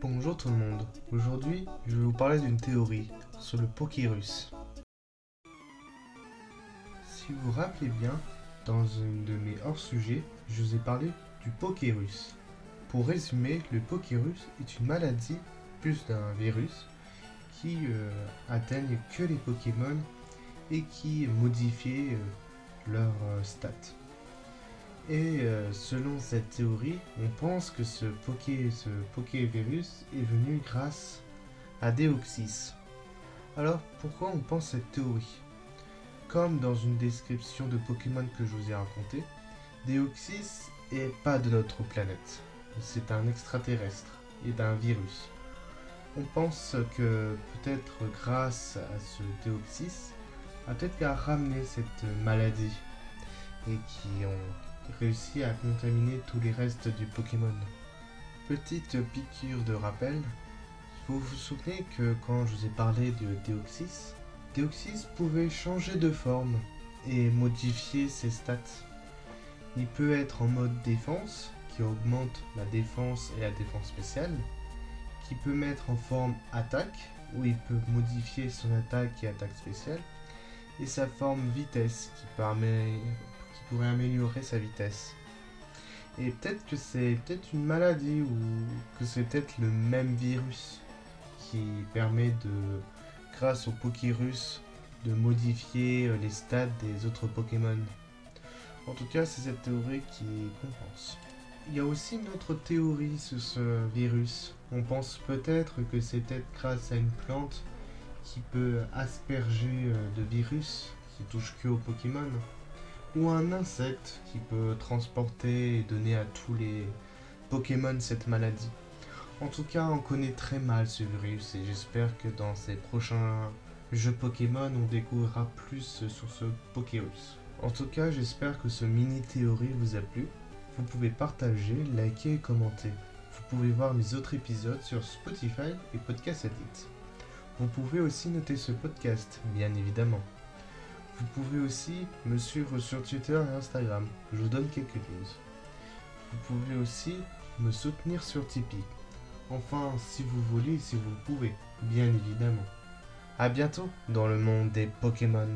Bonjour tout le monde. Aujourd'hui, je vais vous parler d'une théorie sur le Pokérus. Si vous vous rappelez bien, dans une de mes hors-sujets, je vous ai parlé du Pokérus. Pour résumer, le Pokérus est une maladie, plus d'un virus, qui euh, atteigne que les Pokémon et qui modifie euh, leurs euh, stats. Et euh, selon cette théorie, on pense que ce, poké, ce Pokévirus est venu grâce à Deoxys. Alors pourquoi on pense cette théorie? Comme dans une description de Pokémon que je vous ai raconté, Deoxys est pas de notre planète. C'est un extraterrestre et d'un virus. On pense que peut-être grâce à ce Deoxys, a peut-être qu'à ramener cette maladie et qui ont réussi à contaminer tous les restes du Pokémon. Petite piqûre de rappel, vous vous souvenez que quand je vous ai parlé de Deoxys, Deoxys pouvait changer de forme et modifier ses stats. Il peut être en mode défense, qui augmente la défense et la défense spéciale, qui peut mettre en forme attaque, où il peut modifier son attaque et attaque spéciale, et sa forme vitesse, qui, permet, pourrait améliorer sa vitesse. Et peut-être que c'est peut-être une maladie ou que c'est peut-être le même virus qui permet de, grâce au Pokérus, de modifier euh, les stats des autres Pokémon. En tout cas, c'est cette théorie qui compense. Il y a aussi une autre théorie sur ce virus. On pense peut-être que c'est peut-être grâce à une plante qui peut asperger euh, de virus qui touche que aux Pokémon ou un insecte qui peut transporter et donner à tous les Pokémon cette maladie. En tout cas, on connaît très mal ce virus et j'espère que dans ces prochains jeux Pokémon, on découvrira plus sur ce Pokévirus. En tout cas, j'espère que ce mini théorie vous a plu. Vous pouvez partager, liker et commenter. Vous pouvez voir mes autres épisodes sur Spotify et Podcast Addict. Vous pouvez aussi noter ce podcast, bien évidemment. Vous pouvez aussi me suivre sur Twitter et Instagram. Je vous donne quelques news. Vous pouvez aussi me soutenir sur Tipeee. Enfin, si vous voulez, si vous pouvez, bien évidemment. A bientôt dans le monde des Pokémon.